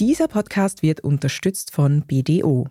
Dieser Podcast wird unterstützt von BDO.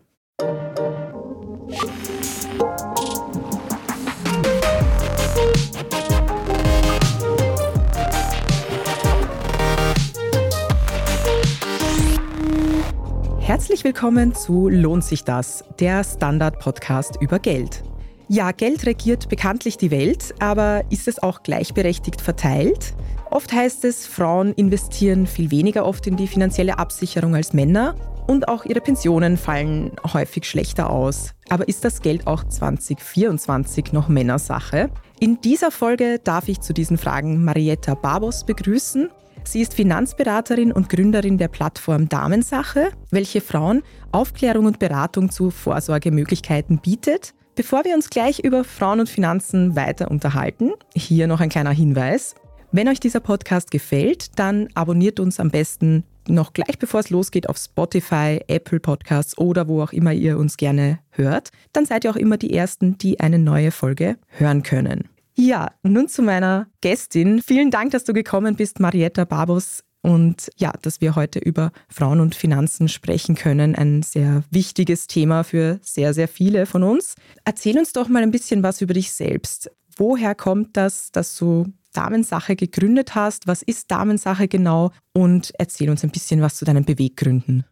Herzlich willkommen zu Lohnt sich das, der Standard-Podcast über Geld. Ja, Geld regiert bekanntlich die Welt, aber ist es auch gleichberechtigt verteilt? Oft heißt es, Frauen investieren viel weniger oft in die finanzielle Absicherung als Männer und auch ihre Pensionen fallen häufig schlechter aus. Aber ist das Geld auch 2024 noch Männersache? In dieser Folge darf ich zu diesen Fragen Marietta Barbos begrüßen. Sie ist Finanzberaterin und Gründerin der Plattform Damensache, welche Frauen Aufklärung und Beratung zu Vorsorgemöglichkeiten bietet. Bevor wir uns gleich über Frauen und Finanzen weiter unterhalten, hier noch ein kleiner Hinweis. Wenn euch dieser Podcast gefällt, dann abonniert uns am besten noch gleich bevor es losgeht auf Spotify, Apple Podcasts oder wo auch immer ihr uns gerne hört. Dann seid ihr auch immer die Ersten, die eine neue Folge hören können. Ja, nun zu meiner Gästin. Vielen Dank, dass du gekommen bist, Marietta Barbos. Und ja, dass wir heute über Frauen und Finanzen sprechen können. Ein sehr wichtiges Thema für sehr, sehr viele von uns. Erzähl uns doch mal ein bisschen was über dich selbst. Woher kommt das, dass du Damensache gegründet hast? Was ist Damensache genau? Und erzähl uns ein bisschen was zu deinen Beweggründen.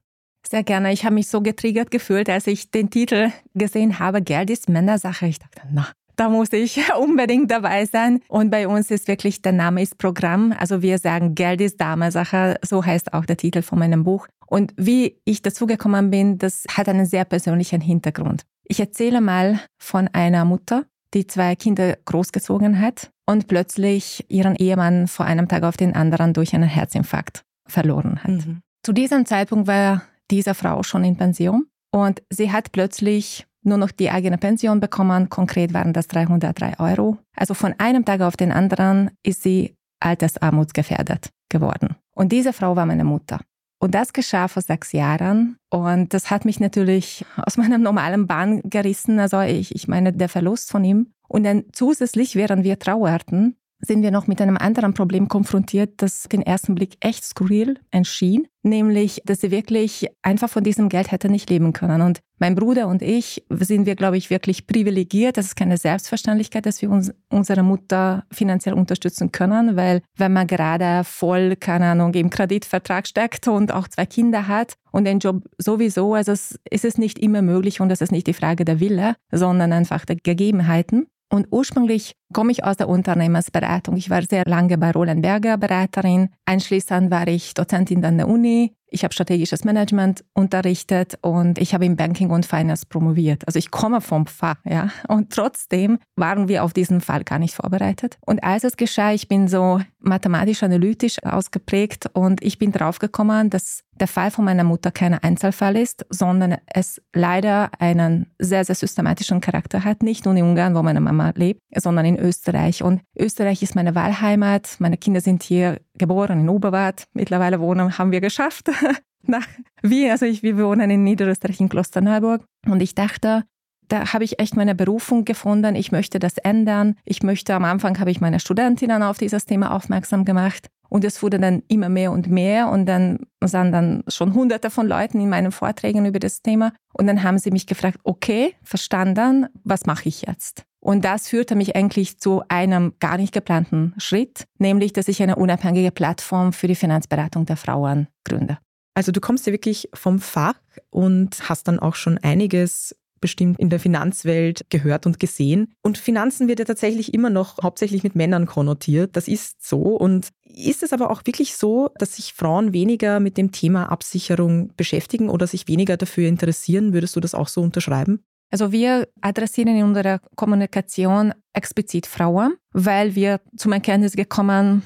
Sehr gerne. Ich habe mich so getriggert gefühlt, als ich den Titel gesehen habe, Geld ist Männersache. Ich dachte, na, da muss ich unbedingt dabei sein. Und bei uns ist wirklich, der Name ist Programm. Also wir sagen, Geld ist Dame-Sache. So heißt auch der Titel von meinem Buch. Und wie ich dazu gekommen bin, das hat einen sehr persönlichen Hintergrund. Ich erzähle mal von einer Mutter, die zwei Kinder großgezogen hat und plötzlich ihren Ehemann vor einem Tag auf den anderen durch einen Herzinfarkt verloren hat. Mhm. Zu diesem Zeitpunkt war diese Frau schon in Pension und sie hat plötzlich nur noch die eigene Pension bekommen. Konkret waren das 303 Euro. Also von einem Tag auf den anderen ist sie altersarmutsgefährdet geworden. Und diese Frau war meine Mutter. Und das geschah vor sechs Jahren. Und das hat mich natürlich aus meinem normalen Bahn gerissen. Also ich, ich meine, der Verlust von ihm. Und dann zusätzlich, während wir trauerten, sind wir noch mit einem anderen Problem konfrontiert, das den ersten Blick echt skurril erschien, nämlich, dass sie wirklich einfach von diesem Geld hätte nicht leben können. Und mein Bruder und ich sind wir, glaube ich, wirklich privilegiert. Das ist keine Selbstverständlichkeit, dass wir uns, unsere Mutter finanziell unterstützen können, weil wenn man gerade voll, keine Ahnung, im Kreditvertrag steckt und auch zwei Kinder hat und den Job sowieso, also es ist es nicht immer möglich und das ist nicht die Frage der Wille, sondern einfach der Gegebenheiten. Und ursprünglich komme ich aus der Unternehmensberatung. Ich war sehr lange bei Roland Berger Beraterin. Anschließend war ich Dozentin an der Uni ich habe strategisches Management unterrichtet und ich habe im Banking und Finance promoviert. Also ich komme vom Fach, ja. Und trotzdem waren wir auf diesen Fall gar nicht vorbereitet. Und als es geschah, ich bin so mathematisch-analytisch ausgeprägt und ich bin draufgekommen, dass der Fall von meiner Mutter kein Einzelfall ist, sondern es leider einen sehr, sehr systematischen Charakter hat. Nicht nur in Ungarn, wo meine Mama lebt, sondern in Österreich. Und Österreich ist meine Wahlheimat. Meine Kinder sind hier geboren in Oberwart. Mittlerweile wohnen, haben wir geschafft. Nach Wien, also ich, wir wohnen in Niederösterreich in Klosterneuburg. Und ich dachte, da habe ich echt meine Berufung gefunden. Ich möchte das ändern. Ich möchte, am Anfang habe ich meine Studentinnen auf dieses Thema aufmerksam gemacht. Und es wurde dann immer mehr und mehr. Und dann sahen dann schon hunderte von Leuten in meinen Vorträgen über das Thema. Und dann haben sie mich gefragt, okay, verstanden, was mache ich jetzt? Und das führte mich eigentlich zu einem gar nicht geplanten Schritt, nämlich, dass ich eine unabhängige Plattform für die Finanzberatung der Frauen gründe. Also du kommst ja wirklich vom Fach und hast dann auch schon einiges bestimmt in der Finanzwelt gehört und gesehen. Und Finanzen wird ja tatsächlich immer noch hauptsächlich mit Männern konnotiert. Das ist so. Und ist es aber auch wirklich so, dass sich Frauen weniger mit dem Thema Absicherung beschäftigen oder sich weniger dafür interessieren? Würdest du das auch so unterschreiben? Also wir adressieren in unserer Kommunikation explizit Frauen, weil wir zum Erkenntnis gekommen,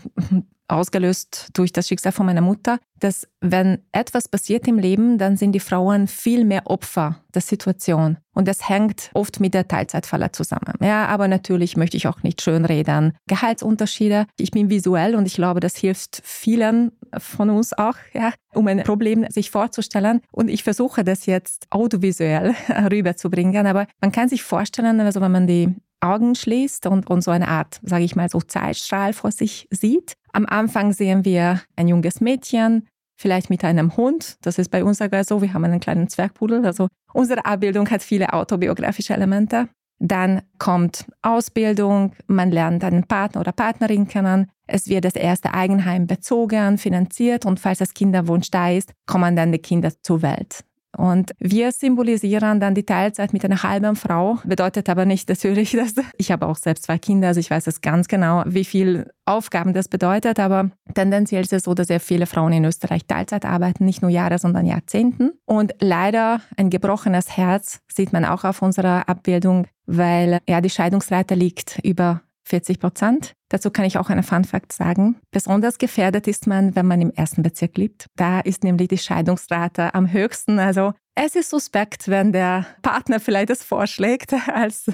ausgelöst durch das Schicksal von meiner Mutter, dass wenn etwas passiert im Leben, dann sind die Frauen viel mehr Opfer der Situation. Und das hängt oft mit der Teilzeitfalle zusammen. Ja, aber natürlich möchte ich auch nicht schönreden. Gehaltsunterschiede. Ich bin visuell und ich glaube, das hilft vielen von uns auch, ja, um ein Problem sich vorzustellen. Und ich versuche das jetzt audiovisuell rüberzubringen. Aber man kann sich vorstellen, also wenn man die Augen schließt und, und so eine Art, sage ich mal, so Zeitstrahl vor sich sieht. Am Anfang sehen wir ein junges Mädchen, vielleicht mit einem Hund. Das ist bei uns sogar so. Wir haben einen kleinen Zwergpudel. Also unsere Abbildung hat viele autobiografische Elemente. Dann kommt Ausbildung, man lernt einen Partner oder Partnerin kennen, es wird das erste Eigenheim bezogen, finanziert und falls das Kinderwunsch da ist, kommen dann die Kinder zur Welt. Und wir symbolisieren dann die Teilzeit mit einer halben Frau. Bedeutet aber nicht natürlich, dass ich habe auch selbst zwei Kinder, also ich weiß es ganz genau, wie viel Aufgaben das bedeutet. Aber tendenziell ist es so, dass sehr viele Frauen in Österreich Teilzeit arbeiten, nicht nur Jahre, sondern Jahrzehnten. Und leider ein gebrochenes Herz sieht man auch auf unserer Abbildung, weil ja die Scheidungsrate liegt über 40 Prozent. Dazu kann ich auch einen Fun Fact sagen. Besonders gefährdet ist man, wenn man im ersten Bezirk lebt. Da ist nämlich die Scheidungsrate am höchsten. Also es ist suspekt, wenn der Partner vielleicht das vorschlägt als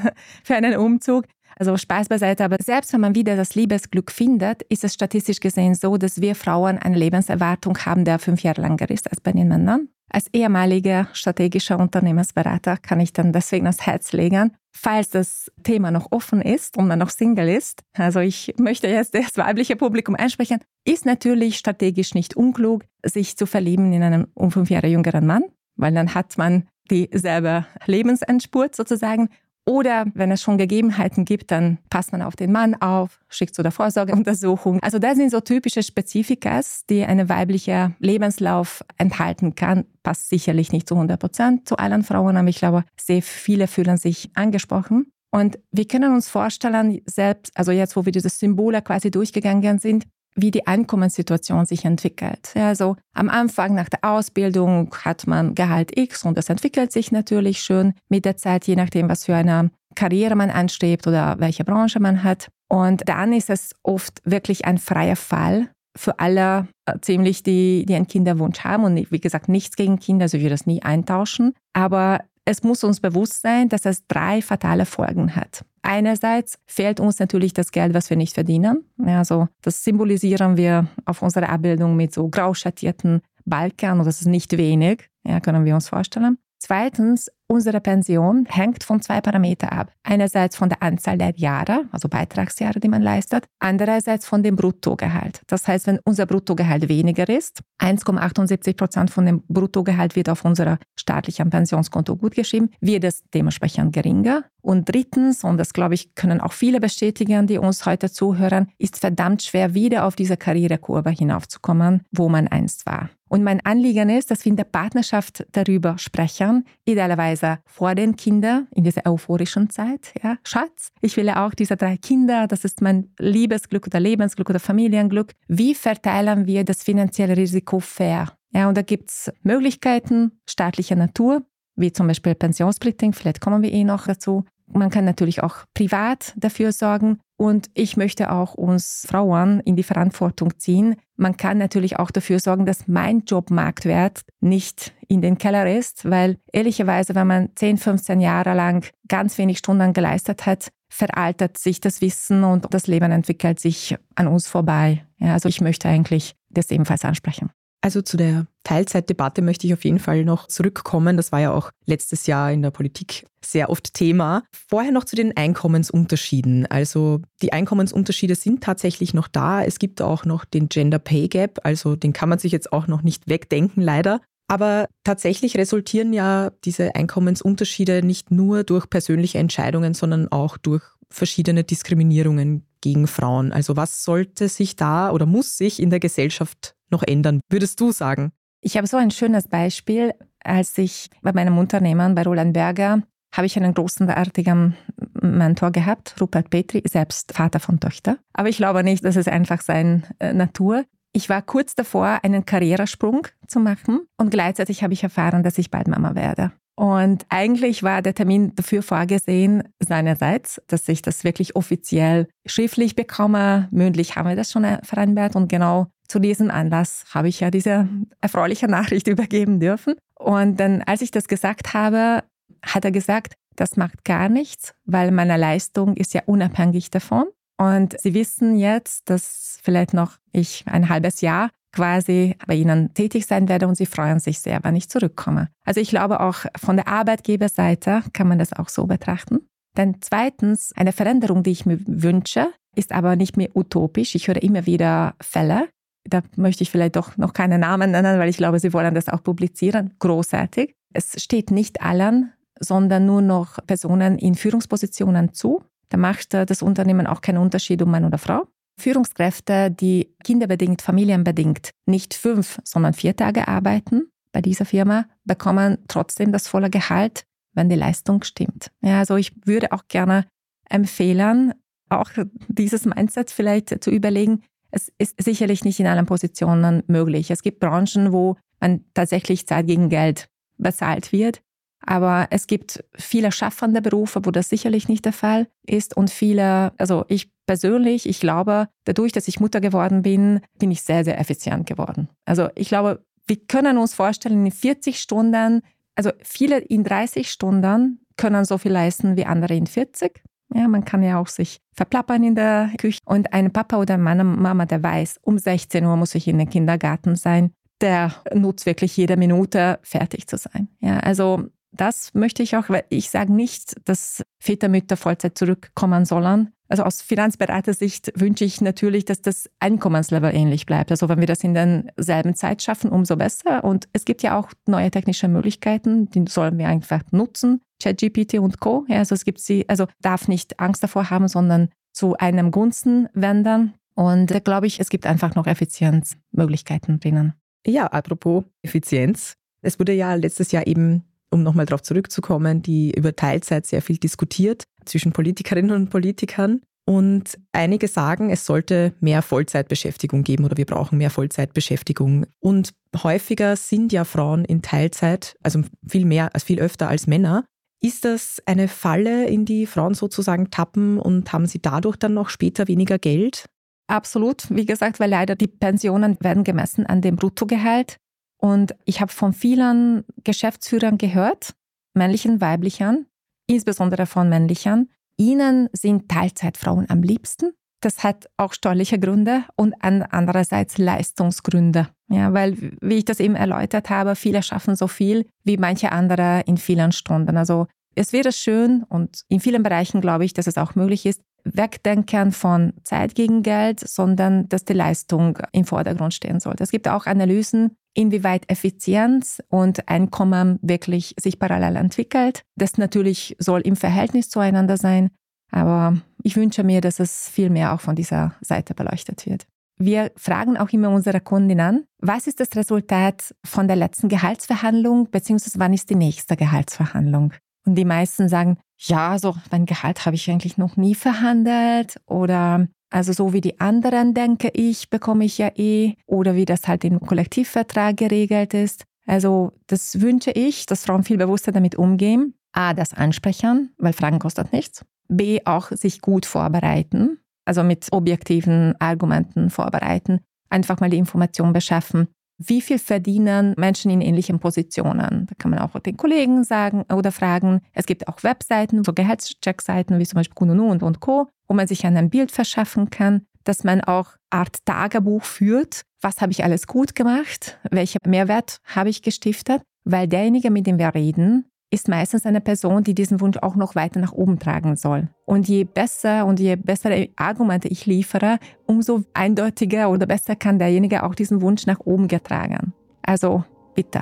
für einen Umzug. Also Spaß beiseite, aber selbst wenn man wieder das Liebesglück findet, ist es statistisch gesehen so, dass wir Frauen eine Lebenserwartung haben, der fünf Jahre länger ist als bei den Männern. Als ehemaliger strategischer Unternehmensberater kann ich dann deswegen das Herz legen, falls das Thema noch offen ist und man noch Single ist. Also ich möchte jetzt das weibliche Publikum ansprechen, ist natürlich strategisch nicht unklug, sich zu verlieben in einen um fünf Jahre jüngeren Mann, weil dann hat man dieselbe Lebensendspurt sozusagen oder wenn es schon Gegebenheiten gibt, dann passt man auf den Mann auf, schickt zu der Vorsorgeuntersuchung. Also das sind so typische Spezifikas, die eine weibliche Lebenslauf enthalten kann. Passt sicherlich nicht zu 100 Prozent zu allen Frauen, aber ich glaube, sehr viele fühlen sich angesprochen. Und wir können uns vorstellen, selbst, also jetzt, wo wir diese Symbole quasi durchgegangen sind, wie die Einkommenssituation sich entwickelt. Also am Anfang nach der Ausbildung hat man Gehalt X und das entwickelt sich natürlich schön mit der Zeit, je nachdem, was für eine Karriere man anstrebt oder welche Branche man hat. Und dann ist es oft wirklich ein freier Fall für alle äh, ziemlich, die, die einen Kinderwunsch haben. Und wie gesagt, nichts gegen Kinder, also ich würde das nie eintauschen. Aber es muss uns bewusst sein, dass es drei fatale Folgen hat. Einerseits fehlt uns natürlich das Geld, was wir nicht verdienen. Also das symbolisieren wir auf unserer Abbildung mit so grau schattierten Balken und das ist nicht wenig, ja, können wir uns vorstellen. Zweitens, unsere Pension hängt von zwei Parametern ab. Einerseits von der Anzahl der Jahre, also Beitragsjahre, die man leistet, andererseits von dem Bruttogehalt. Das heißt, wenn unser Bruttogehalt weniger ist, 1,78 Prozent von dem Bruttogehalt wird auf unser staatlichen Pensionskonto gutgeschrieben, wird es dementsprechend geringer. Und drittens, und das glaube ich, können auch viele bestätigen, die uns heute zuhören, ist verdammt schwer, wieder auf diese Karrierekurve hinaufzukommen, wo man einst war. Und mein Anliegen ist, dass wir in der Partnerschaft darüber sprechen, idealerweise vor den Kindern in dieser euphorischen Zeit. Ja, Schatz, ich will auch diese drei Kinder, das ist mein Liebesglück oder Lebensglück oder Familienglück. Wie verteilen wir das finanzielle Risiko fair? Ja, und da gibt es Möglichkeiten staatlicher Natur, wie zum Beispiel Pensionssplitting, vielleicht kommen wir eh noch dazu. Man kann natürlich auch privat dafür sorgen. Und ich möchte auch uns Frauen in die Verantwortung ziehen. Man kann natürlich auch dafür sorgen, dass mein Jobmarktwert nicht in den Keller ist, weil ehrlicherweise, wenn man 10, 15 Jahre lang ganz wenig Stunden geleistet hat, veraltet sich das Wissen und das Leben entwickelt sich an uns vorbei. Ja, also ich möchte eigentlich das ebenfalls ansprechen. Also zu der Teilzeitdebatte möchte ich auf jeden Fall noch zurückkommen. Das war ja auch letztes Jahr in der Politik sehr oft Thema. Vorher noch zu den Einkommensunterschieden. Also die Einkommensunterschiede sind tatsächlich noch da. Es gibt auch noch den Gender Pay Gap. Also den kann man sich jetzt auch noch nicht wegdenken, leider. Aber tatsächlich resultieren ja diese Einkommensunterschiede nicht nur durch persönliche Entscheidungen, sondern auch durch verschiedene Diskriminierungen gegen Frauen. Also was sollte sich da oder muss sich in der Gesellschaft noch ändern, würdest du sagen? Ich habe so ein schönes Beispiel. Als ich bei meinem Unternehmen, bei Roland Berger, habe ich einen großartigen Mentor gehabt, Rupert Petri, selbst Vater von Töchter. Aber ich glaube nicht, dass es einfach seine äh, Natur. Ich war kurz davor, einen Karrieresprung zu machen und gleichzeitig habe ich erfahren, dass ich bald Mama werde. Und eigentlich war der Termin dafür vorgesehen, seinerseits, dass ich das wirklich offiziell schriftlich bekomme. Mündlich haben wir das schon vereinbart und genau zu diesem Anlass habe ich ja diese erfreuliche Nachricht übergeben dürfen. Und dann, als ich das gesagt habe, hat er gesagt, das macht gar nichts, weil meine Leistung ist ja unabhängig davon. Und Sie wissen jetzt, dass vielleicht noch ich ein halbes Jahr quasi bei Ihnen tätig sein werde und Sie freuen sich sehr, wenn ich zurückkomme. Also ich glaube auch von der Arbeitgeberseite kann man das auch so betrachten. Denn zweitens, eine Veränderung, die ich mir wünsche, ist aber nicht mehr utopisch. Ich höre immer wieder Fälle, da möchte ich vielleicht doch noch keine Namen nennen, weil ich glaube, sie wollen das auch publizieren. Großartig. Es steht nicht allen, sondern nur noch Personen in Führungspositionen zu. Da macht das Unternehmen auch keinen Unterschied um Mann oder Frau. Führungskräfte, die kinderbedingt, familienbedingt nicht fünf, sondern vier Tage arbeiten bei dieser Firma, bekommen trotzdem das volle Gehalt, wenn die Leistung stimmt. Ja, also ich würde auch gerne empfehlen, auch dieses Mindset vielleicht zu überlegen. Es ist sicherlich nicht in allen Positionen möglich. Es gibt Branchen, wo man tatsächlich Zeit gegen Geld bezahlt wird. Aber es gibt viele schaffende Berufe, wo das sicherlich nicht der Fall ist und viele, also ich persönlich, ich glaube, dadurch, dass ich Mutter geworden bin, bin ich sehr, sehr effizient geworden. Also ich glaube, wir können uns vorstellen, in 40 Stunden, also viele in 30 Stunden können so viel leisten wie andere in 40. Ja, man kann ja auch sich verplappern in der Küche. Und ein Papa oder meine Mama, der weiß, um 16 Uhr muss ich in den Kindergarten sein, der nutzt wirklich jede Minute, fertig zu sein. Ja, also das möchte ich auch, weil ich sage nicht, dass Väter, Mütter Vollzeit zurückkommen sollen. Also aus Finanzberatersicht wünsche ich natürlich, dass das Einkommenslevel ähnlich bleibt. Also wenn wir das in derselben Zeit schaffen, umso besser. Und es gibt ja auch neue technische Möglichkeiten, die sollen wir einfach nutzen. ChatGPT und Co. Ja, also es gibt sie, also darf nicht Angst davor haben, sondern zu einem Gunsten wenden. Und da glaube ich, es gibt einfach noch Effizienzmöglichkeiten drinnen. Ja, apropos Effizienz. Es wurde ja letztes Jahr eben um nochmal darauf zurückzukommen, die über Teilzeit sehr viel diskutiert zwischen Politikerinnen und Politikern. Und einige sagen, es sollte mehr Vollzeitbeschäftigung geben oder wir brauchen mehr Vollzeitbeschäftigung. Und häufiger sind ja Frauen in Teilzeit, also viel mehr, also viel öfter als Männer. Ist das eine Falle, in die Frauen sozusagen tappen und haben sie dadurch dann noch später weniger Geld? Absolut. Wie gesagt, weil leider die Pensionen werden gemessen an dem Bruttogehalt. Und ich habe von vielen Geschäftsführern gehört, männlichen, weiblichen, insbesondere von männlichen, ihnen sind Teilzeitfrauen am liebsten. Das hat auch steuerliche Gründe und andererseits Leistungsgründe. Ja, weil, wie ich das eben erläutert habe, viele schaffen so viel wie manche andere in vielen Stunden. Also es wäre schön und in vielen Bereichen glaube ich, dass es auch möglich ist, wegdenken von Zeit gegen Geld, sondern dass die Leistung im Vordergrund stehen sollte. Es gibt auch Analysen, inwieweit Effizienz und Einkommen wirklich sich parallel entwickelt. Das natürlich soll im Verhältnis zueinander sein, aber ich wünsche mir, dass es viel mehr auch von dieser Seite beleuchtet wird. Wir fragen auch immer unsere Kundinnen, was ist das Resultat von der letzten Gehaltsverhandlung, beziehungsweise wann ist die nächste Gehaltsverhandlung? Und die meisten sagen, ja, so mein Gehalt habe ich eigentlich noch nie verhandelt oder also so wie die anderen, denke ich, bekomme ich ja eh oder wie das halt im Kollektivvertrag geregelt ist. Also das wünsche ich, dass Frauen viel bewusster damit umgehen. A, das ansprechen, weil Fragen kostet nichts. B, auch sich gut vorbereiten, also mit objektiven Argumenten vorbereiten. Einfach mal die Information beschaffen. Wie viel verdienen Menschen in ähnlichen Positionen? Da kann man auch den Kollegen sagen oder fragen. Es gibt auch Webseiten, so Gehaltscheckseiten wie zum Beispiel Kununu und, und Co., wo man sich ein Bild verschaffen kann, dass man auch Art Tagebuch führt. Was habe ich alles gut gemacht? Welcher Mehrwert habe ich gestiftet? Weil derjenige, mit dem wir reden, ist meistens eine Person, die diesen Wunsch auch noch weiter nach oben tragen soll. Und je besser und je bessere Argumente ich liefere, umso eindeutiger oder besser kann derjenige auch diesen Wunsch nach oben getragen. Also bitte,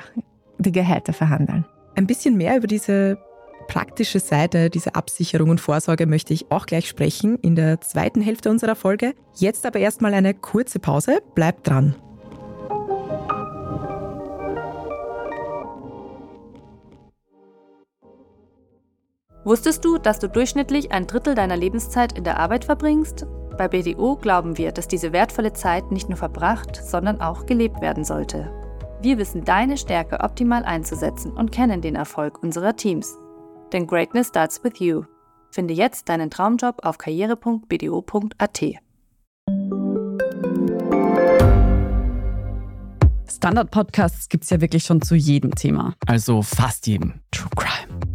die Gehälter verhandeln. Ein bisschen mehr über diese praktische Seite, diese Absicherung und Vorsorge möchte ich auch gleich sprechen in der zweiten Hälfte unserer Folge. Jetzt aber erstmal eine kurze Pause. Bleibt dran. Wusstest du, dass du durchschnittlich ein Drittel deiner Lebenszeit in der Arbeit verbringst? Bei BDO glauben wir, dass diese wertvolle Zeit nicht nur verbracht, sondern auch gelebt werden sollte. Wir wissen deine Stärke optimal einzusetzen und kennen den Erfolg unserer Teams. Denn Greatness starts with you. Finde jetzt deinen Traumjob auf karriere.bdo.at. Standard-Podcasts gibt es ja wirklich schon zu jedem Thema. Also fast jedem. True Crime.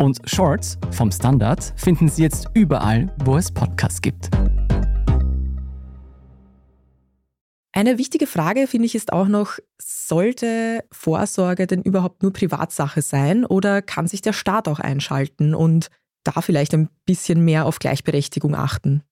Und Shorts vom Standard finden Sie jetzt überall, wo es Podcasts gibt. Eine wichtige Frage, finde ich, ist auch noch, sollte Vorsorge denn überhaupt nur Privatsache sein oder kann sich der Staat auch einschalten und da vielleicht ein bisschen mehr auf Gleichberechtigung achten?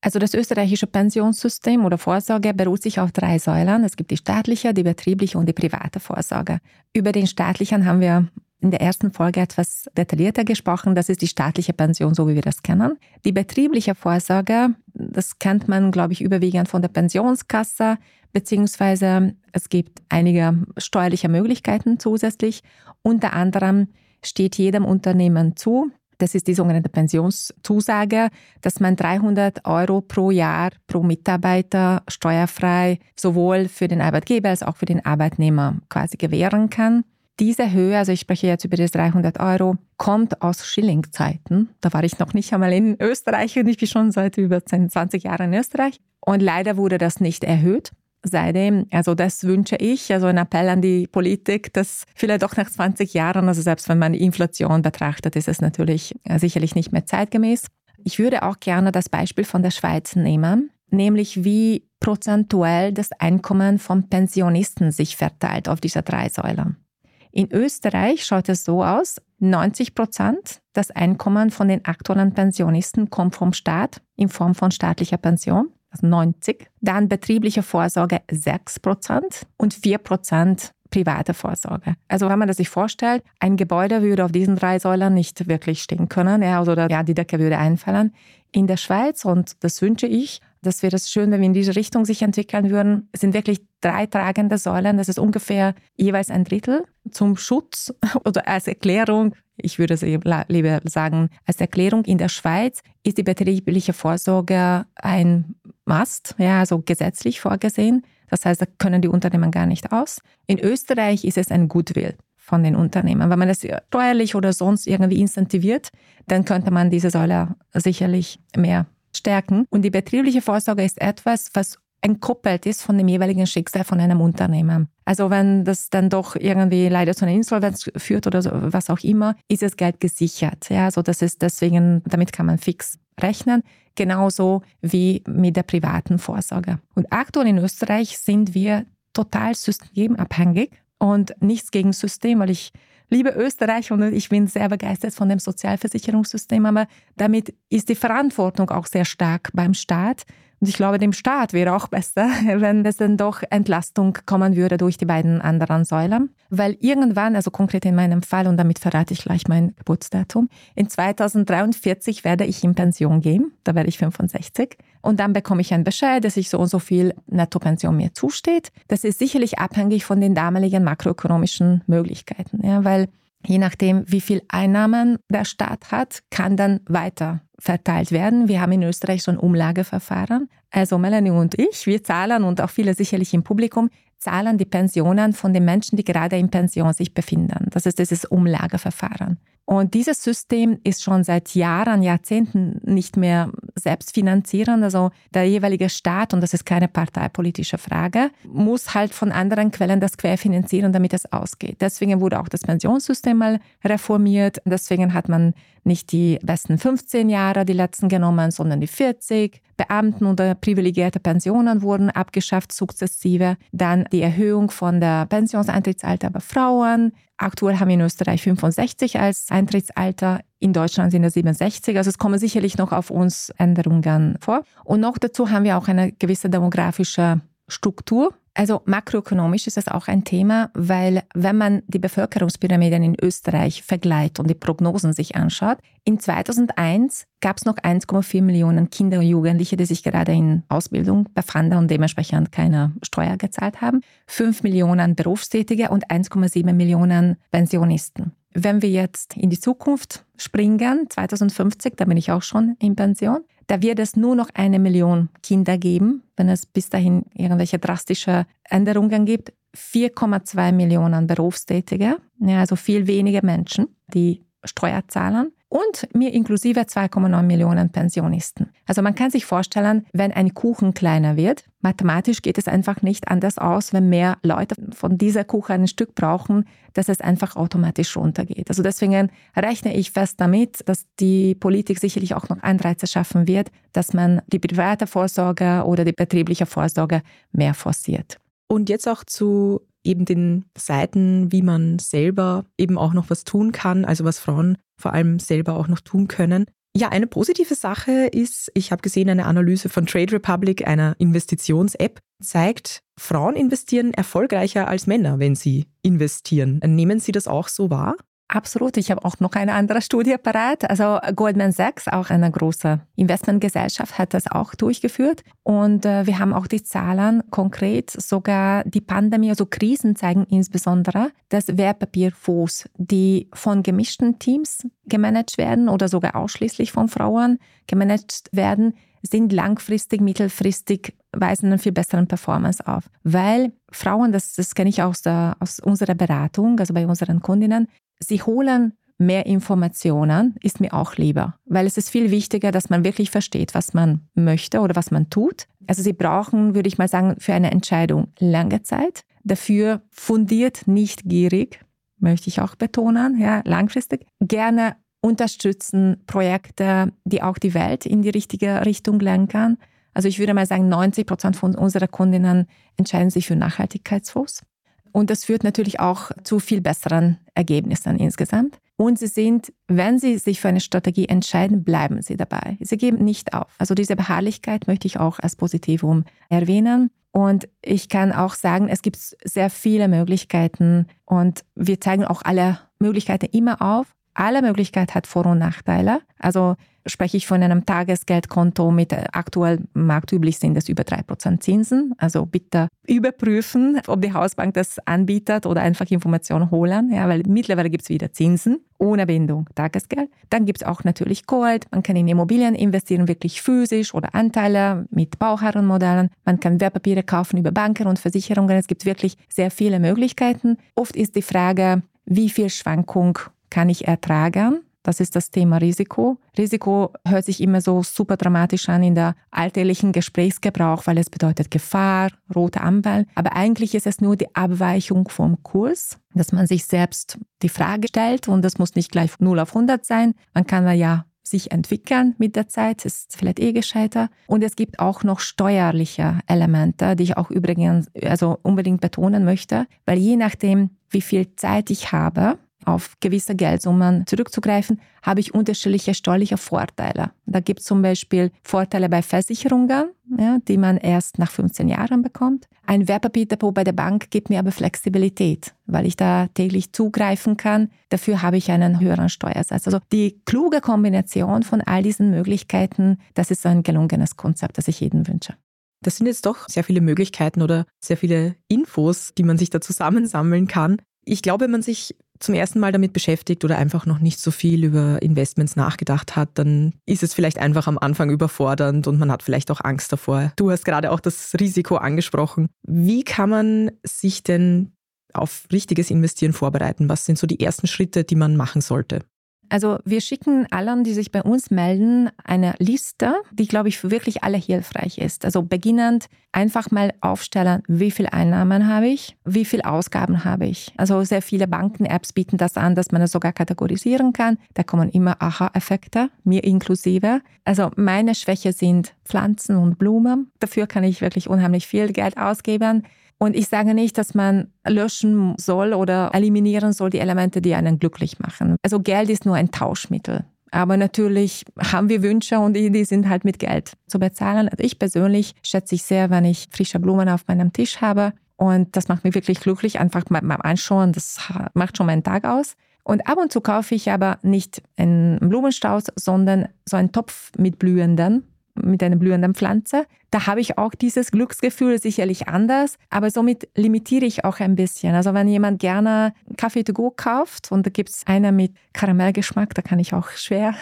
Also das österreichische Pensionssystem oder Vorsorge beruht sich auf drei Säulen. Es gibt die staatliche, die betriebliche und die private Vorsorge. Über den staatlichen haben wir in der ersten Folge etwas detaillierter gesprochen. Das ist die staatliche Pension, so wie wir das kennen. Die betriebliche Vorsorge, das kennt man, glaube ich, überwiegend von der Pensionskasse, beziehungsweise es gibt einige steuerliche Möglichkeiten zusätzlich. Unter anderem steht jedem Unternehmen zu, das ist die sogenannte Pensionszusage, dass man 300 Euro pro Jahr pro Mitarbeiter steuerfrei sowohl für den Arbeitgeber als auch für den Arbeitnehmer quasi gewähren kann. Diese Höhe, also ich spreche jetzt über die 300 Euro, kommt aus Schillingzeiten. Da war ich noch nicht einmal in Österreich und ich bin schon seit über 10, 20 Jahren in Österreich. Und leider wurde das nicht erhöht. Seitdem, also das wünsche ich, also ein Appell an die Politik, dass vielleicht doch nach 20 Jahren, also selbst wenn man Inflation betrachtet, ist es natürlich äh, sicherlich nicht mehr zeitgemäß. Ich würde auch gerne das Beispiel von der Schweiz nehmen, nämlich wie prozentuell das Einkommen von Pensionisten sich verteilt auf diese drei Säulen. In Österreich schaut es so aus, 90 Prozent des Einkommens von den aktuellen Pensionisten kommt vom Staat in Form von staatlicher Pension also 90. Dann betriebliche Vorsorge 6 Prozent und 4 Prozent private Vorsorge. Also wenn man das sich vorstellt, ein Gebäude würde auf diesen drei Säulen nicht wirklich stehen können, ja, oder ja, die Decke würde einfallen. In der Schweiz, und das wünsche ich, das wäre es schön, wenn wir in diese Richtung sich entwickeln würden, sind wirklich drei tragende Säulen. Das ist ungefähr jeweils ein Drittel zum Schutz oder als Erklärung. Ich würde es lieber sagen, als Erklärung in der Schweiz ist die betriebliche Vorsorge ein Must, ja, also gesetzlich vorgesehen. Das heißt, da können die Unternehmen gar nicht aus. In Österreich ist es ein Goodwill von den Unternehmen. Wenn man das steuerlich oder sonst irgendwie incentiviert, dann könnte man diese Säule sicherlich mehr stärken. Und die betriebliche Vorsorge ist etwas, was entkoppelt ist von dem jeweiligen Schicksal von einem Unternehmen. Also wenn das dann doch irgendwie leider zu einer Insolvenz führt oder so, was auch immer, ist das Geld gesichert. Ja, also das ist deswegen, damit kann man fix rechnen, genauso wie mit der privaten Vorsorge. Und aktuell in Österreich sind wir total systemabhängig und nichts gegen System, weil ich liebe Österreich und ich bin sehr begeistert von dem Sozialversicherungssystem, aber damit ist die Verantwortung auch sehr stark beim Staat. Und ich glaube, dem Staat wäre auch besser, wenn es dann doch Entlastung kommen würde durch die beiden anderen Säulen. Weil irgendwann, also konkret in meinem Fall, und damit verrate ich gleich mein Geburtsdatum, in 2043 werde ich in Pension gehen, da werde ich 65. Und dann bekomme ich ein Bescheid, dass ich so und so viel Nettopension mir zusteht. Das ist sicherlich abhängig von den damaligen makroökonomischen Möglichkeiten, ja, weil je nachdem, wie viel Einnahmen der Staat hat, kann dann weiter verteilt werden. Wir haben in Österreich ein Umlageverfahren. Also Melanie und ich, wir zahlen und auch viele sicherlich im Publikum, zahlen die Pensionen von den Menschen, die gerade in Pension sich befinden. Das ist dieses Umlageverfahren. Und dieses System ist schon seit Jahren, Jahrzehnten nicht mehr selbstfinanzierend. Also der jeweilige Staat, und das ist keine parteipolitische Frage, muss halt von anderen Quellen das querfinanzieren, damit es ausgeht. Deswegen wurde auch das Pensionssystem mal reformiert. Deswegen hat man nicht die besten 15 Jahre, die letzten genommen, sondern die 40. Beamten oder privilegierte Pensionen wurden abgeschafft sukzessive. Dann die Erhöhung von der Pensionseintrittsalter bei Frauen. Aktuell haben wir in Österreich 65 als Eintrittsalter. In Deutschland sind es 67. Also es kommen sicherlich noch auf uns Änderungen vor. Und noch dazu haben wir auch eine gewisse demografische Struktur. Also makroökonomisch ist das auch ein Thema, weil wenn man die Bevölkerungspyramiden in Österreich vergleicht und die Prognosen sich anschaut, in 2001 gab es noch 1,4 Millionen Kinder und Jugendliche, die sich gerade in Ausbildung befanden und dementsprechend keine Steuer gezahlt haben, 5 Millionen Berufstätige und 1,7 Millionen Pensionisten. Wenn wir jetzt in die Zukunft springen, 2050, da bin ich auch schon in Pension, da wird es nur noch eine Million Kinder geben, wenn es bis dahin irgendwelche drastische Änderungen gibt. 4,2 Millionen Berufstätige, ja, also viel weniger Menschen, die Steuer zahlen. Und mir inklusive 2,9 Millionen Pensionisten. Also man kann sich vorstellen, wenn ein Kuchen kleiner wird, mathematisch geht es einfach nicht anders aus, wenn mehr Leute von dieser Kuchen ein Stück brauchen, dass es einfach automatisch runtergeht. Also deswegen rechne ich fest damit, dass die Politik sicherlich auch noch Anreize schaffen wird, dass man die private Vorsorge oder die betriebliche Vorsorge mehr forciert. Und jetzt auch zu eben den Seiten, wie man selber eben auch noch was tun kann, also was Frauen vor allem selber auch noch tun können. Ja, eine positive Sache ist, ich habe gesehen, eine Analyse von Trade Republic, einer Investitions-App, zeigt, Frauen investieren erfolgreicher als Männer, wenn sie investieren. Nehmen Sie das auch so wahr? Absolut. Ich habe auch noch eine andere Studie parat. Also Goldman Sachs, auch eine große Investmentgesellschaft, hat das auch durchgeführt. Und äh, wir haben auch die Zahlen konkret. Sogar die Pandemie, also Krisen zeigen insbesondere, dass Wertpapierfonds, die von gemischten Teams gemanagt werden oder sogar ausschließlich von Frauen gemanagt werden, sind langfristig, mittelfristig, weisen einen viel besseren Performance auf. Weil Frauen, das, das kenne ich aus, der, aus unserer Beratung, also bei unseren Kundinnen, Sie holen mehr Informationen, ist mir auch lieber, weil es ist viel wichtiger, dass man wirklich versteht, was man möchte oder was man tut. Also Sie brauchen, würde ich mal sagen, für eine Entscheidung lange Zeit. Dafür fundiert, nicht gierig, möchte ich auch betonen, ja, langfristig. Gerne unterstützen Projekte, die auch die Welt in die richtige Richtung lenken. Also ich würde mal sagen, 90 Prozent von unserer Kundinnen entscheiden sich für Nachhaltigkeitsfonds. Und das führt natürlich auch zu viel besseren Ergebnissen insgesamt. Und sie sind, wenn sie sich für eine Strategie entscheiden, bleiben sie dabei. Sie geben nicht auf. Also diese Beharrlichkeit möchte ich auch als Positivum erwähnen. Und ich kann auch sagen, es gibt sehr viele Möglichkeiten und wir zeigen auch alle Möglichkeiten immer auf. Alle Möglichkeiten hat Vor- und Nachteile. Also spreche ich von einem Tagesgeldkonto mit äh, aktuell marktüblich sind es über 3% Zinsen. Also bitte überprüfen, ob die Hausbank das anbietet oder einfach Informationen holen, ja, weil mittlerweile gibt es wieder Zinsen ohne Bindung, Tagesgeld. Dann gibt es auch natürlich Gold. Man kann in Immobilien investieren, wirklich physisch oder Anteile mit Bauherrenmodellen. Man kann Wertpapiere kaufen über Banken und Versicherungen. Es gibt wirklich sehr viele Möglichkeiten. Oft ist die Frage, wie viel Schwankung kann ich ertragen? Das ist das Thema Risiko. Risiko hört sich immer so super dramatisch an in der alltäglichen Gesprächsgebrauch, weil es bedeutet Gefahr, rote Ampel. Aber eigentlich ist es nur die Abweichung vom Kurs, dass man sich selbst die Frage stellt und das muss nicht gleich 0 auf 100 sein. Man kann ja sich entwickeln mit der Zeit, ist vielleicht eh gescheiter. Und es gibt auch noch steuerliche Elemente, die ich auch übrigens also unbedingt betonen möchte, weil je nachdem, wie viel Zeit ich habe, auf gewisse Geldsummen zurückzugreifen, habe ich unterschiedliche steuerliche Vorteile. Da gibt es zum Beispiel Vorteile bei Versicherungen, ja, die man erst nach 15 Jahren bekommt. Ein Wertpapierdepot bei der Bank gibt mir aber Flexibilität, weil ich da täglich zugreifen kann. Dafür habe ich einen höheren Steuersatz. Also die kluge Kombination von all diesen Möglichkeiten, das ist ein gelungenes Konzept, das ich jedem wünsche. Das sind jetzt doch sehr viele Möglichkeiten oder sehr viele Infos, die man sich da zusammensammeln kann. Ich glaube, wenn man sich zum ersten Mal damit beschäftigt oder einfach noch nicht so viel über Investments nachgedacht hat, dann ist es vielleicht einfach am Anfang überfordernd und man hat vielleicht auch Angst davor. Du hast gerade auch das Risiko angesprochen. Wie kann man sich denn auf richtiges Investieren vorbereiten? Was sind so die ersten Schritte, die man machen sollte? Also wir schicken allen, die sich bei uns melden, eine Liste, die, glaube ich, für wirklich alle hilfreich ist. Also beginnend einfach mal aufstellen, wie viel Einnahmen habe ich, wie viel Ausgaben habe ich. Also sehr viele Banken-Apps bieten das an, dass man es sogar kategorisieren kann. Da kommen immer Aha-Effekte, mir inklusive. Also meine Schwäche sind Pflanzen und Blumen. Dafür kann ich wirklich unheimlich viel Geld ausgeben. Und ich sage nicht, dass man löschen soll oder eliminieren soll die Elemente, die einen glücklich machen. Also Geld ist nur ein Tauschmittel. Aber natürlich haben wir Wünsche und die, sind halt mit Geld zu bezahlen. Also ich persönlich schätze ich sehr, wenn ich frische Blumen auf meinem Tisch habe. Und das macht mich wirklich glücklich, einfach mal, anschauen. Das macht schon meinen Tag aus. Und ab und zu kaufe ich aber nicht einen Blumenstrauß, sondern so einen Topf mit Blühenden mit einer blühenden Pflanze. Da habe ich auch dieses Glücksgefühl sicherlich anders, aber somit limitiere ich auch ein bisschen. Also wenn jemand gerne Kaffee to go kauft und da gibt es einer mit Karamellgeschmack, da kann ich auch schwer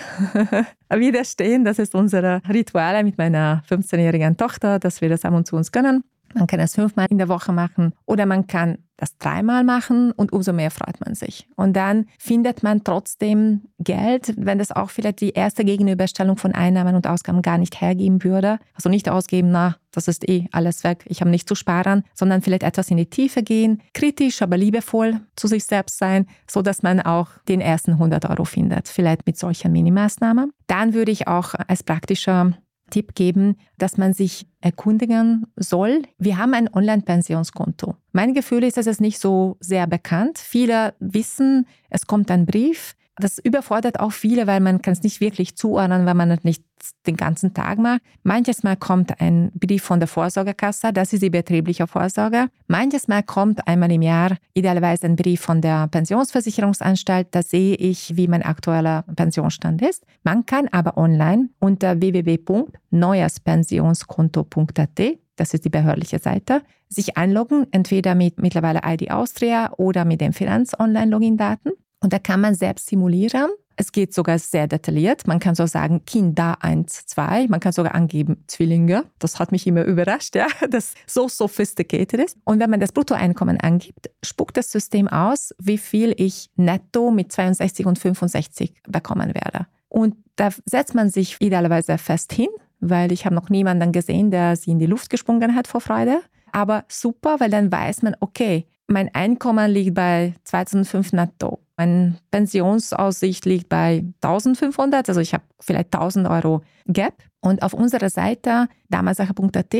widerstehen. Das ist unsere Rituale mit meiner 15-jährigen Tochter, dass wir das ab und zu uns gönnen. Man kann es fünfmal in der Woche machen oder man kann das dreimal machen und umso mehr freut man sich. Und dann findet man trotzdem Geld, wenn das auch vielleicht die erste Gegenüberstellung von Einnahmen und Ausgaben gar nicht hergeben würde. Also nicht ausgeben, na, das ist eh alles weg, ich habe nicht zu sparen, sondern vielleicht etwas in die Tiefe gehen, kritisch, aber liebevoll zu sich selbst sein, so dass man auch den ersten 100 Euro findet, vielleicht mit solchen Minimaßnahmen. Dann würde ich auch als praktischer Tipp geben, dass man sich erkundigen soll. Wir haben ein Online-Pensionskonto. Mein Gefühl ist, dass es nicht so sehr bekannt. Viele wissen, es kommt ein Brief, das überfordert auch viele, weil man kann es nicht wirklich zuordnen, weil man es nicht den ganzen Tag macht. Manches Mal kommt ein Brief von der Vorsorgekasse, das ist die betriebliche Vorsorge. Manches Mal kommt einmal im Jahr idealerweise ein Brief von der Pensionsversicherungsanstalt, da sehe ich, wie mein aktueller Pensionsstand ist. Man kann aber online unter www.neuespensionskonto.at das ist die behördliche Seite, sich einloggen, entweder mit mittlerweile ID Austria oder mit den Finanz-Online-Login-Daten. Und da kann man selbst simulieren. Es geht sogar sehr detailliert. Man kann so sagen, Kinder 1, 2. Man kann sogar angeben, Zwillinge. Das hat mich immer überrascht, ja, dass so sophisticated ist. Und wenn man das Bruttoeinkommen angibt, spuckt das System aus, wie viel ich netto mit 62 und 65 bekommen werde. Und da setzt man sich idealerweise fest hin, weil ich habe noch niemanden gesehen, der sie in die Luft gesprungen hat vor Freude. Aber super, weil dann weiß man, okay, mein Einkommen liegt bei 2005 netto. Meine Pensionsaussicht liegt bei 1500, also ich habe vielleicht 1000 Euro Gap. Und auf unserer Seite damalsache.at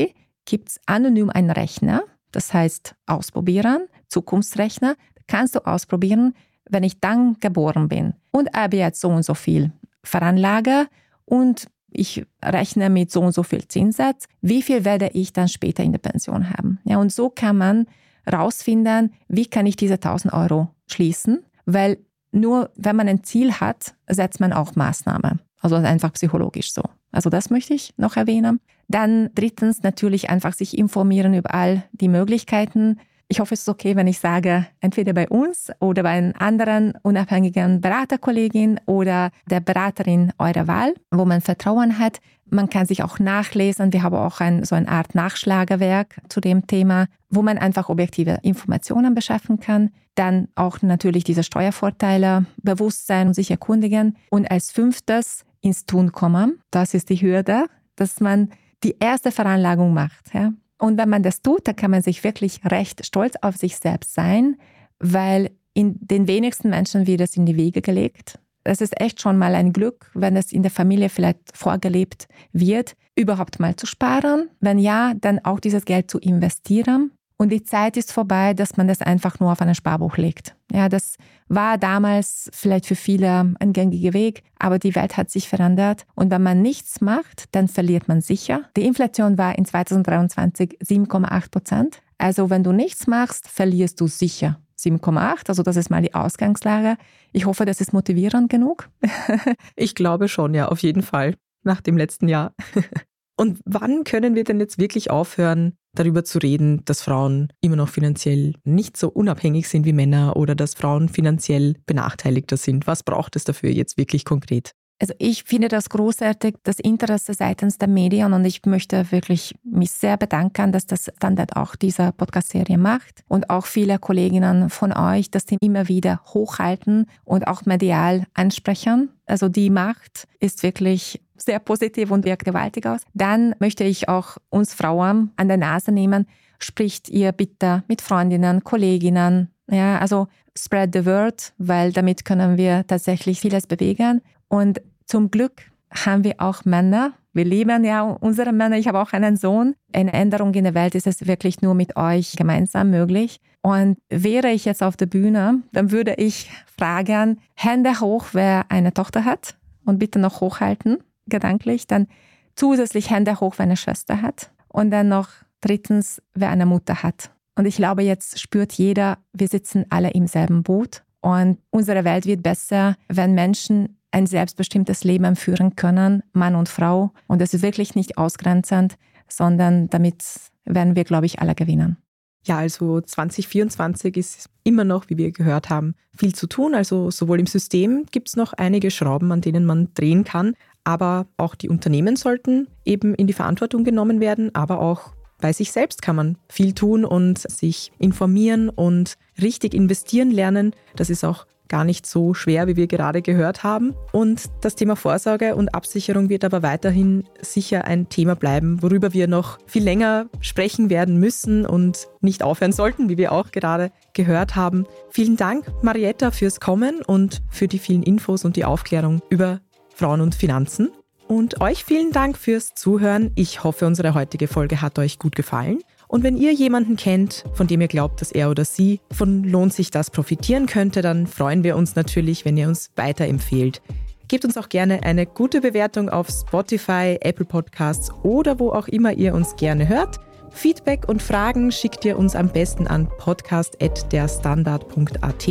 gibt es anonym einen Rechner, das heißt ausprobieren, Zukunftsrechner. Kannst du ausprobieren, wenn ich dann geboren bin und habe jetzt so und so viel veranlage und ich rechne mit so und so viel Zinssatz, wie viel werde ich dann später in der Pension haben? Ja, und so kann man rausfinden, wie kann ich diese 1000 Euro schließen, weil nur wenn man ein Ziel hat, setzt man auch Maßnahmen. Also einfach psychologisch so. Also das möchte ich noch erwähnen. Dann drittens natürlich einfach sich informieren über all die Möglichkeiten, ich hoffe, es ist okay, wenn ich sage, entweder bei uns oder bei einer anderen unabhängigen Beraterkollegin oder der Beraterin eurer Wahl, wo man Vertrauen hat. Man kann sich auch nachlesen. Wir haben auch ein, so eine Art Nachschlagewerk zu dem Thema, wo man einfach objektive Informationen beschaffen kann. Dann auch natürlich diese Steuervorteile bewusst sein und sich erkundigen. Und als fünftes ins Tun kommen. Das ist die Hürde, dass man die erste Veranlagung macht. Ja? Und wenn man das tut, dann kann man sich wirklich recht stolz auf sich selbst sein, weil in den wenigsten Menschen wird es in die Wege gelegt. Es ist echt schon mal ein Glück, wenn es in der Familie vielleicht vorgelebt wird, überhaupt mal zu sparen. Wenn ja, dann auch dieses Geld zu investieren und die Zeit ist vorbei, dass man das einfach nur auf ein Sparbuch legt. Ja, das war damals vielleicht für viele ein gängiger Weg, aber die Welt hat sich verändert. Und wenn man nichts macht, dann verliert man sicher. Die Inflation war in 2023 7,8 Prozent. Also wenn du nichts machst, verlierst du sicher 7,8. Also das ist mal die Ausgangslage. Ich hoffe, das ist motivierend genug. ich glaube schon, ja, auf jeden Fall. Nach dem letzten Jahr. Und wann können wir denn jetzt wirklich aufhören, darüber zu reden, dass Frauen immer noch finanziell nicht so unabhängig sind wie Männer oder dass Frauen finanziell benachteiligter sind? Was braucht es dafür jetzt wirklich konkret? Also ich finde das großartig, das Interesse seitens der Medien und ich möchte wirklich mich sehr bedanken, dass das Standard auch diese Podcast-Serie macht und auch viele Kolleginnen von euch, dass die immer wieder hochhalten und auch medial ansprechen. Also die Macht ist wirklich sehr positiv und wirkt gewaltig aus. Dann möchte ich auch uns Frauen an der Nase nehmen. Spricht ihr bitte mit Freundinnen, Kolleginnen. Ja, also spread the word, weil damit können wir tatsächlich vieles bewegen. Und zum Glück haben wir auch Männer. Wir lieben ja unsere Männer. Ich habe auch einen Sohn. Eine Änderung in der Welt ist es wirklich nur mit euch gemeinsam möglich. Und wäre ich jetzt auf der Bühne, dann würde ich fragen, Hände hoch, wer eine Tochter hat und bitte noch hochhalten gedanklich, dann zusätzlich Hände hoch, wenn eine Schwester hat und dann noch drittens, wer eine Mutter hat. Und ich glaube, jetzt spürt jeder, wir sitzen alle im selben Boot und unsere Welt wird besser, wenn Menschen ein selbstbestimmtes Leben führen können, Mann und Frau. Und das ist wirklich nicht ausgrenzend, sondern damit werden wir, glaube ich, alle gewinnen. Ja, also 2024 ist immer noch, wie wir gehört haben, viel zu tun. Also sowohl im System gibt es noch einige Schrauben, an denen man drehen kann, aber auch die Unternehmen sollten eben in die Verantwortung genommen werden, aber auch bei sich selbst kann man viel tun und sich informieren und richtig investieren lernen. Das ist auch gar nicht so schwer, wie wir gerade gehört haben. Und das Thema Vorsorge und Absicherung wird aber weiterhin sicher ein Thema bleiben, worüber wir noch viel länger sprechen werden müssen und nicht aufhören sollten, wie wir auch gerade gehört haben. Vielen Dank, Marietta, fürs Kommen und für die vielen Infos und die Aufklärung über Frauen und Finanzen. Und euch vielen Dank fürs Zuhören. Ich hoffe, unsere heutige Folge hat euch gut gefallen. Und wenn ihr jemanden kennt, von dem ihr glaubt, dass er oder sie von lohnt sich das profitieren könnte, dann freuen wir uns natürlich, wenn ihr uns weiterempfehlt. Gebt uns auch gerne eine gute Bewertung auf Spotify, Apple Podcasts oder wo auch immer ihr uns gerne hört. Feedback und Fragen schickt ihr uns am besten an podcast.derstandard.at.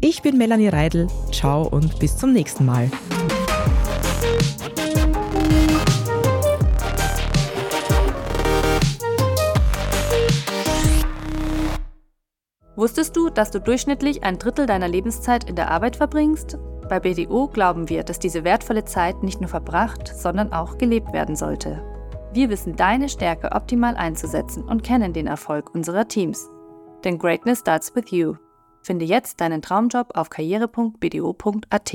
Ich bin Melanie Reidel. Ciao und bis zum nächsten Mal. Wusstest du, dass du durchschnittlich ein Drittel deiner Lebenszeit in der Arbeit verbringst? Bei BDO glauben wir, dass diese wertvolle Zeit nicht nur verbracht, sondern auch gelebt werden sollte. Wir wissen deine Stärke optimal einzusetzen und kennen den Erfolg unserer Teams. Denn Greatness starts with you. Finde jetzt deinen Traumjob auf karriere.bdo.at.